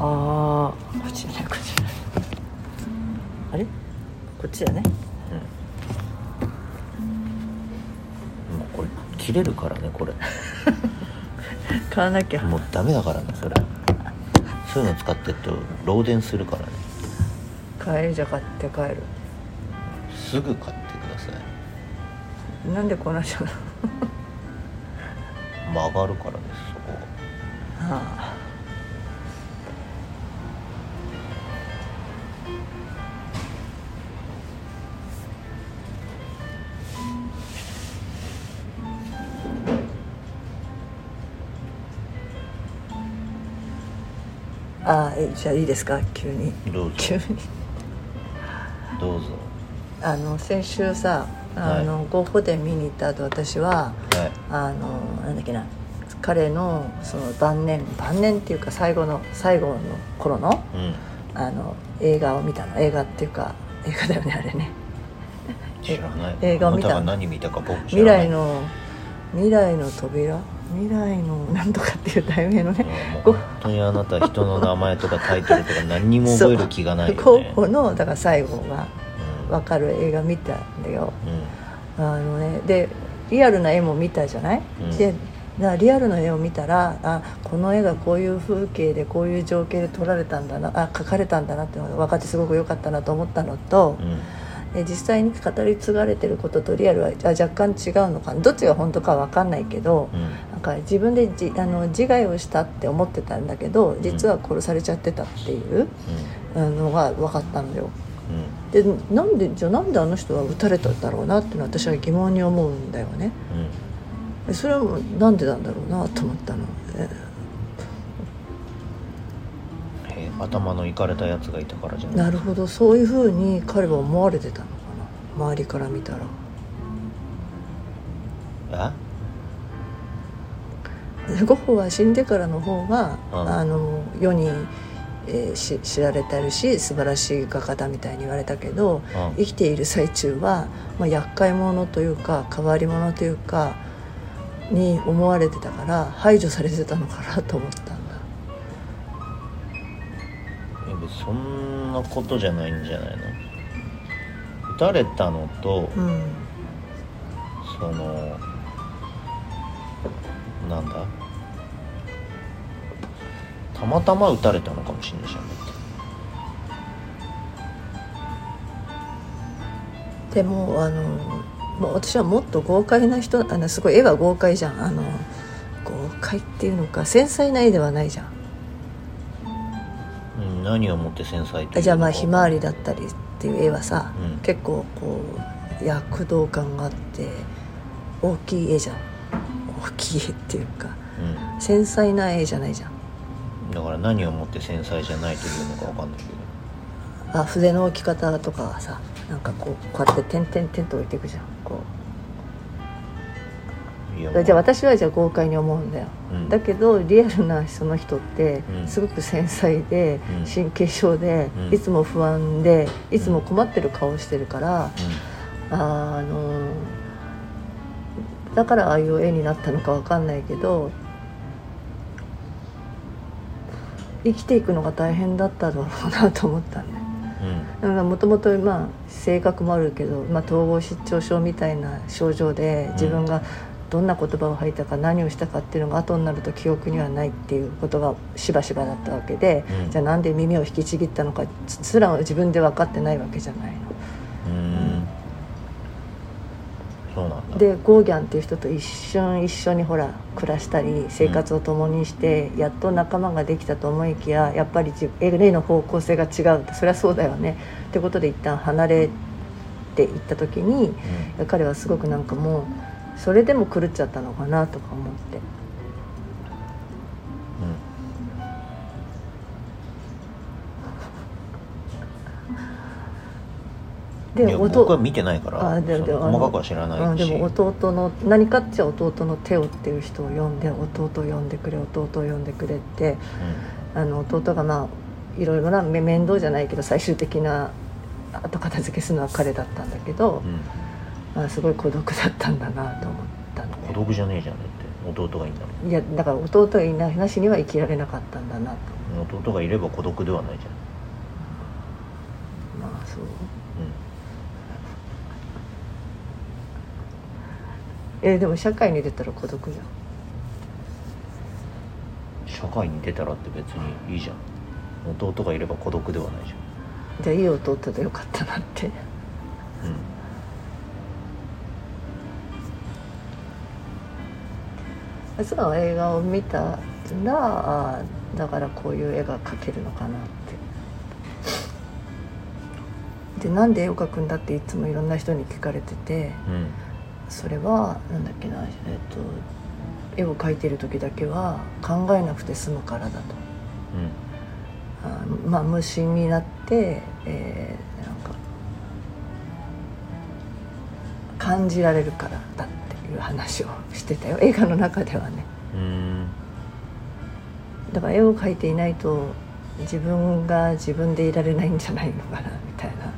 あこっちじゃないこっちじゃないあれ？こっちだね。もうこれ切れるからねこれ。買わなきゃ。もうダメだからねそれ。そういうの使ってると漏電するからね。帰りじゃ買って帰る。すぐ買ってください。なんでこんなじゃん曲がるからですそこあああえじゃあいいですか？急に。どうぞ。急に。どうぞ。あの先週さあの、ゴッホで見に行った後私ははい。あのなんだっけな彼のその晩年晩年っていうか最後の最後の頃のうん。あの映画を見たの。映画っていうか映画だよねあれね。知らない。映画を見たあなたが何見たか僕知未らない。来の未来の扉？未来のなんとかっていう題名のね本当にあなた人の名前とかタイトルとか何にも覚える気がないよね。ゴッホのだから最後がうん分かる映画見たんだよ。うん。あのねでリアルな絵も見たじゃない、うん。でリアルな絵を見たらあこの絵がこういう風景でこういう情景で撮られたんだなあ描かれたんだなっていうのが分かってすごく良かったなと思ったのと、うん。え実際に語り継がれてることとリアルはあ若干違うのかな。どっちが本当かは分かんないけど、うんなんか自分でじあの自害をしたって思ってたんだけど実は殺されちゃってたっていうあのが分かったのよ。うんでなんでじゃあなんであの人は撃たれたんだろうなっていうのは私は疑問に思うんだよね。うんそれはなんでなんだろうなと思ったの？えへえ頭のいかれたやつがいたからじゃないなるほどそういうふうに彼は思われてたのかな？周りから見たら。え？ゴッホは死んでからの方が、うん。あの世に、えーし知られてるし素晴らしい画家だみたいに言われたけど、うん。生きている最中は、まあ、厄介者というか変わり者というかに思われてたから排除されてたのかなと思ったんだ。そんなことじゃないんじゃないの？撃たれたのと、うん。そのなんだ？たまたま撃たれたのかもしれないじゃんでもあのもう私はもっと豪快な人あのすごい絵は豪快じゃん。あの豪快っていうのか繊細な絵ではないじゃん。うん、何をもって繊細じゃあまあひまわりだったりっていう絵はさ、うん。結構こう躍動感があって大きい絵じゃん大きい絵っていうかう繊細な絵じゃないじゃん。ん、だから何をもって繊細じゃないというのかわかんないけど。あ筆の置き方とかはさなんかこうこうやって点々点と置いていくじゃん。こう。じゃあ私はじゃあ豪快に思うんだよ、うん。だけどリアルなその人ってうん。すごく繊細でうん。神経症でうん。いつも不安でいつも困ってる顔してるからあのだからああいう絵になったのかわかんないけど生きていくのが大変だっただろうなと思ったんだようん。うん。もともとまあ性格もあるけど、まあ、統合失調症みたいな症状で自分がどんな言葉を吐いたか何をしたかっていうのが後になると記憶にはないっていうことがしばしばだったわけで、うん。じゃあなんで耳を引きちぎったのかすら自分で分かってないわけじゃない。の。でゴーギャンっていう人と一瞬一緒にほら暮らしたり生活を共にして、やっと仲間ができたと思いきややっぱり自例の方向性が違うってそりゃそうだよね。ってことで一旦離れていった時に彼はすごくなんかもうそれでも狂っちゃったのかなとか思ってうん、いや弟僕は見てないからあでで細かくは知らないし、うん、でも弟の何かっちゃ弟のテオっていう人を呼んで弟を呼んでくれ弟を呼んでくれってあの弟がまあいろいろなめ面倒じゃないけど最終的な後片付けするのは彼だったんだけどう、ん。あ、すごい孤独だったんだなと思ったの孤独じゃねえじゃんだって。弟がいいんだもいやだから弟がいない話には生きられなかったんだなと。ん弟がいれば孤独ではないじまあそう。ゃん、えーでも社会に出たら孤独じゃん。うん、社会に出たらって別にいいじゃん。弟がいれば孤独ではないじじゃあいい弟でよかったなって。ゃん。うんその映画を見たらあーだからこういう絵が描けるのかなって。でなんで絵を描くんだっていつもいろんな人に聞かれててうんそれはなんだっけな、えっと、絵を描いてる時だけは考えなくて済むからだと。あまあ無心になって、えーなんか感じられるからだっていう話をしてたよ。映画の中ではね。うん。うんだから絵を描いていないと自分が自分でいられないんじゃないのかなみたいな。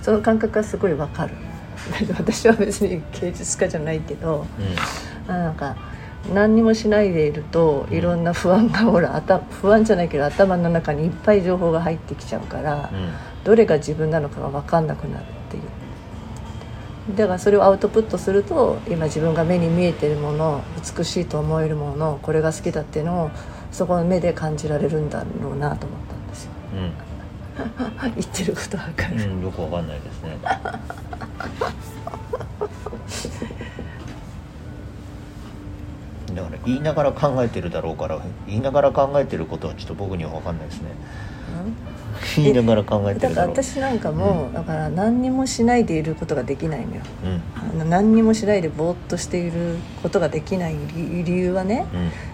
その感覚はすごいわかる 私は別に芸術家じゃないけどうん。あなんか何にもしないでいるといろんな不安がほら頭不安じゃないけど頭の中にいっぱい情報が入ってきちゃうから、うん。どれが自分なのかが分かんなくなるっていう。だからそれをアウトプットすると今自分が目に見えてるもの美しいと思えるものこれが好きだっていうのをそこの目で感じられるんだろうなと思ったんですよ。うん 言ってることわかる、うん、よくわかんないですね。だから言いながら考えてるだろうから言いながら考えてることはちょっと僕には分かんないですね。言いながら考えてだからるだろう私なんかも、だから何にもしないでいることができないのよ。うん。あの何にもしないでぼーっとしていることができない理理由はね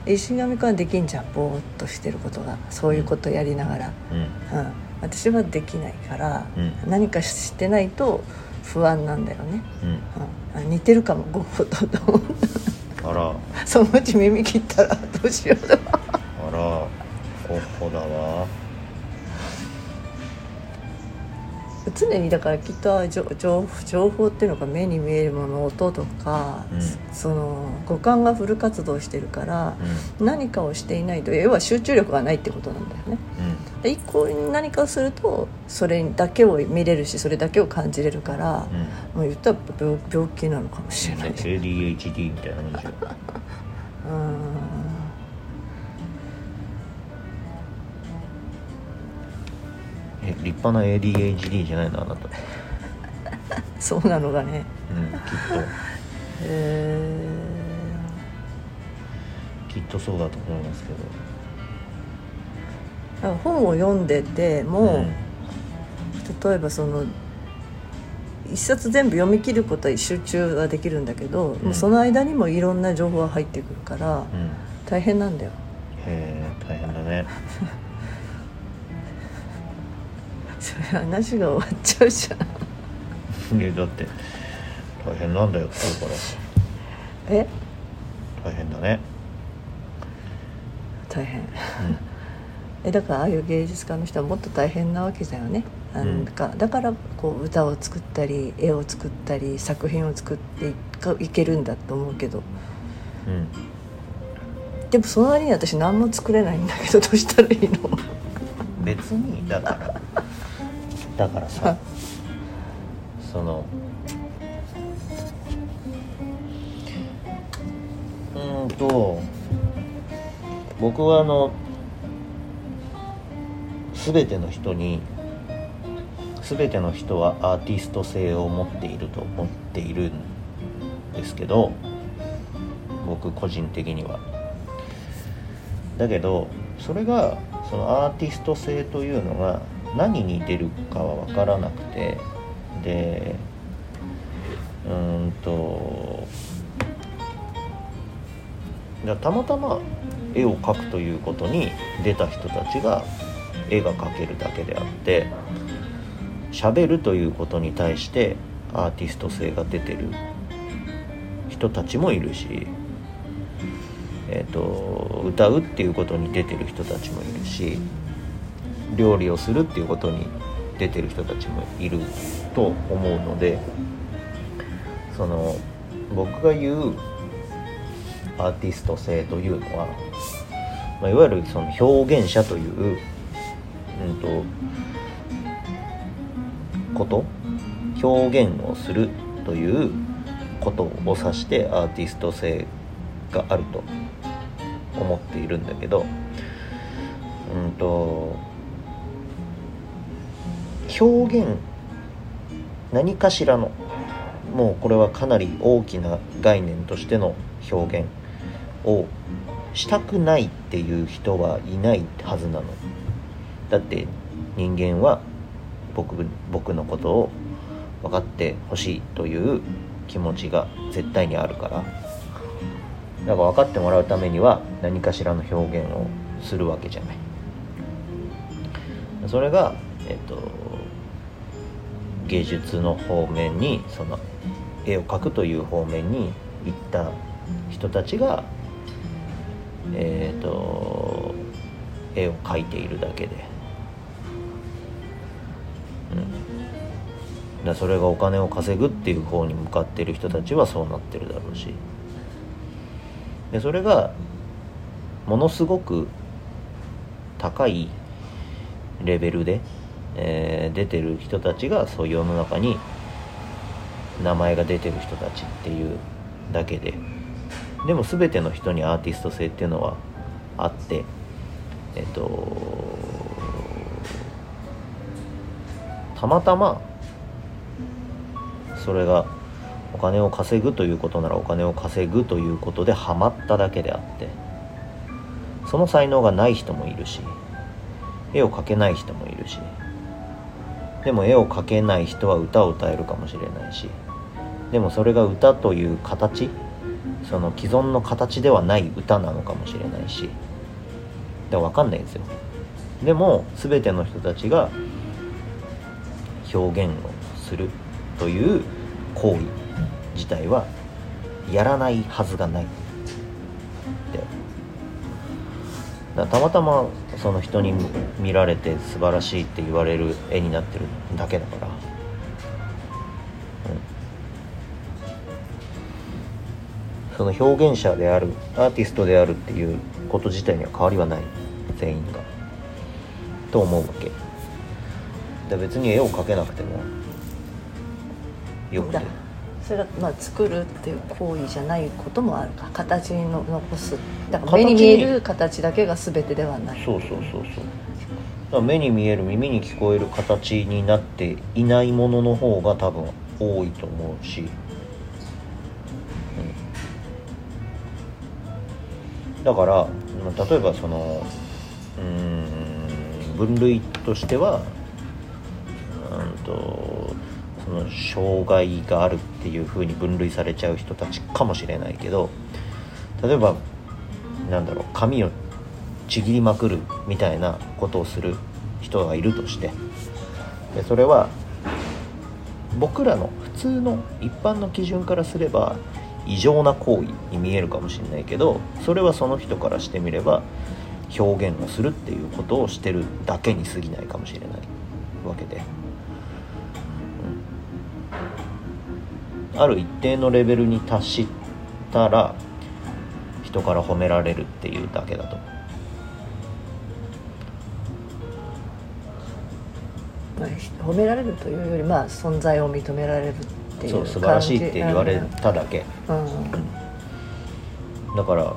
うん。石上君はできんじゃんぼーっとしてることが。そういうことやりながら、うん。うん、私はできないから、うん。何かしてないと不安なんだよね、うん。うん、あ似てるかもゴッホと。とあら。た そのうち耳切ったらどうしよう。とあら。ゴッホだわ常にだからきっと情情情報っていうのが目に見えるもの音とか、うん。その五感がフル活動してるから、う何かをしていないと要は集中力がないってことなんだよね。ん。で一向に何かをするとそれだけを見れるしそれだけを感じれるから、うん。もう言ったら病病気なのかもしれない。し ADHD みたいな うん立派な ADHD じゃないのあなた。そうなのがね。うんきっえときっとそうだと思いますけど。ー、本を読んでても、うん。例えばその一冊全部読み切ることは集中はできるんだけど、もうその間にもいろんな情報が入ってくるからうん。大変なんだよ。へえ大変だね 話が終わっちゃうじゃん。いやだって。大変なんだよって言うかえ？ら大変だね。大変。う えだからああいう芸術家の人はもっと大変なわけだよね。なんか、だからこう歌を作ったり絵を作ったり作品を作っていけるんだと思うけど。んうん。でもその割に私何も作れないんだけどどうしたらいいの？別にだから だからさ そのうんと僕はあの全ての人に全ての人はアーティスト性を持っていると思っているんですけど僕個人的には。だけどそれがそのアーティスト性というのが何に出るかは分からなくてでうんとたまたま絵を描くということに出た人たちが絵が描けるだけであって喋るということに対してアーティスト性が出てる人たちもいるしえー、と歌うっていうことに出てる人たちもいるし料理をするっていうことに出てる人たちもいると思うのでその僕が言うアーティスト性というのは、まあ、いわゆるその表現者という、うんと、こと表現をするということを指してアーティスト性があると思っているんだけどうんと表現何かしらのもうこれはかなり大きな概念としての表現をしたくないっていう人はいないはずなの。だって人間は僕僕のことを分かってほしいという気持ちが絶対にあるから。だから分かってもらうためには何かしらの表現をするわけじゃない。それがえっと芸術の方面にその絵を描くという方面に行った人たちがえっ、と絵を描いているだけで、うん、だそれがお金を稼ぐっていう方に向かってる人たちはそうなってるだろうし。でそれがものすごく高いレベルで、えー出てる人たちがそういう世の中に名前が出てる人たちっていうだけででも全ての人にアーティスト性っていうのはあってえっとたまたまそれがお金を稼ぐということならお金を稼ぐということでハマっただけであってその才能がない人もいるし絵を描けない人もいるしでも絵を描けない人は歌を歌えるかもしれないしでもそれが歌という形その既存の形ではない歌なのかもしれないしで分かんないんですよ。でも全ての人たちが表現をするという行為自体はやらないはずがない。たまたまその人に見られて素晴らしいって言われる絵になってるだけだから、うん、その表現者であるアーティストであるっていうこと自体には変わりはない。全員が。と思うわけ。で別に絵を描けなくてもよくてそれがまあ作るっていう行為じゃないこともあるか形にの残す。だから目に見える形だけが全てではない。そうそうそうそう。目に見える耳に聞こえる形になっていないものの方が多分多いと思うし、うん、だから例えばそのうん分類としてはうんとその障害があるっていう風に分類されちゃう人たちかもしれないけど例えばなんだろう髪をちぎりまくるみたいなことをする人がいるとしてでそれは僕らの普通の一般の基準からすれば異常な行為に見えるかもしれないけどそれはその人からしてみれば表現をするっていうことをしてるだけに過ぎないかもしれないわけで、ある一定のレベルに達したら人から褒められるっていうだけだと。まあ褒められるというよりまあ存在を認められるっていうそう素晴らしいって言われただけ。うん。だから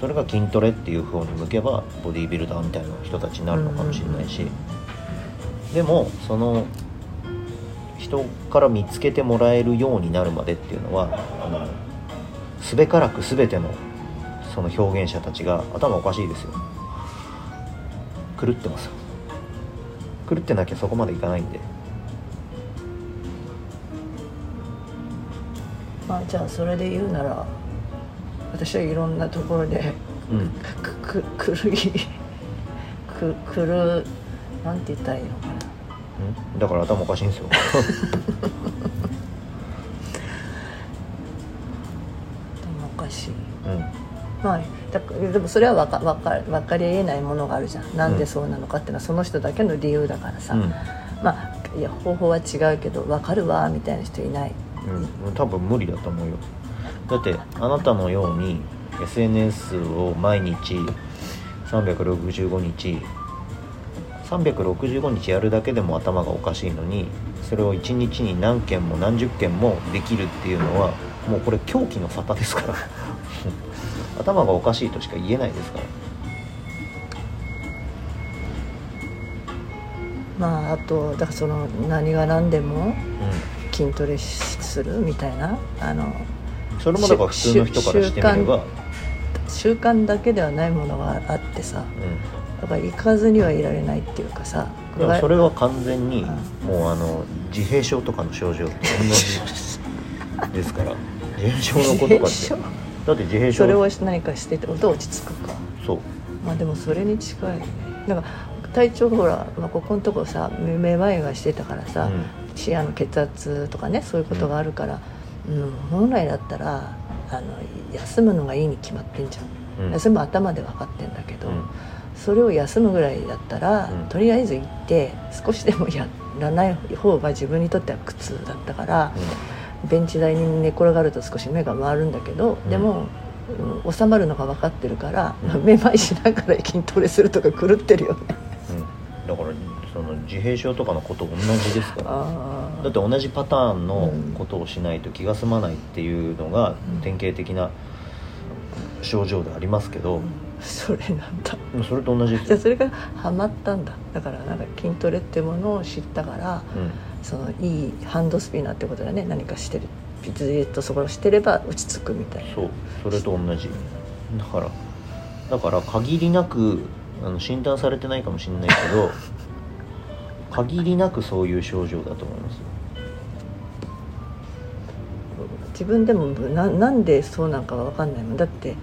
それが筋トレっていう方に向けばボディービルダーみたいな人たちになるのかもしれないし、でもその人から見つけてもらえるようになるまでっていうのはあのすべからく全てのその表現者たちが頭おかしいですよ。狂ってます。よ狂ってなきゃそこまでいかないんで。まあじゃあそれで言うなら私はいろんなところでうん。くく狂いくくるなんて言ったらいいのかだから頭おかしいんですよ。頭おかしい。うん。まあだでもそれは分か分か分かりえないものがあるじゃん。なんでそうなのかっていうのはその人だけの理由だからさ、うん。まあいや方法は違うけど分かるわみたいな人いない。うん、多分無理だと思うよ。だってあなたのように SNS を毎日365日365日やるだけでも頭がおかしいのにそれを1日に何件も何十件もできるっていうのはもうこれ狂気の沙汰ですから。頭がおかしいとしか言えないですから。まああとだからその何が何でもう筋トレするみたいなあのんそれもだから普通の人からしてみれば、習慣だけではないものがあってさ。うだから行かずにはいられないっていうかさそれは完全にうもうあの自閉症とかの症状と同じですから。自閉症の子とかって。だって自閉症。それを何かしてて音落ち着くか。そう。まあでもそれに近いだから体調ほら、まあ、ここのとこさめめまいがしてたからさ、視野の血圧とかねそういうことがあるから、うん。本来だったらあの休むのがいいに決まってんじゃん、うん。休む頭で分かってんだけど、うんそれを休むぐらいだったら、うん。とりあえず行って少しでもやらない方が自分にとっては苦痛だったから、ベンチ台に寝転がると少し目が回るんだけど、うん。でも、うん収まるのが分かってるから、うん。めまいしながら筋トレするとか狂ってるよね。うん、だからその自閉症とかのこと同じですから。あだって同じパターンのことをしないと気が済まないっていうのがうん。典型的な症状でありますけど、それなんだ。それと同じじゃあそれがハマったんだ。だからなんか筋トレってものを知ったからうん、そのいいハンドスピナーってことだね。何かしてる。ずっとそこをしてれば落ち着くみたいな。そう。それと同じ。だからだから限りなくあの診断されてないかもしれないけど 限りなくそういう症状だと思います自分でもななんでそうなんかは分かんないもん。だってだ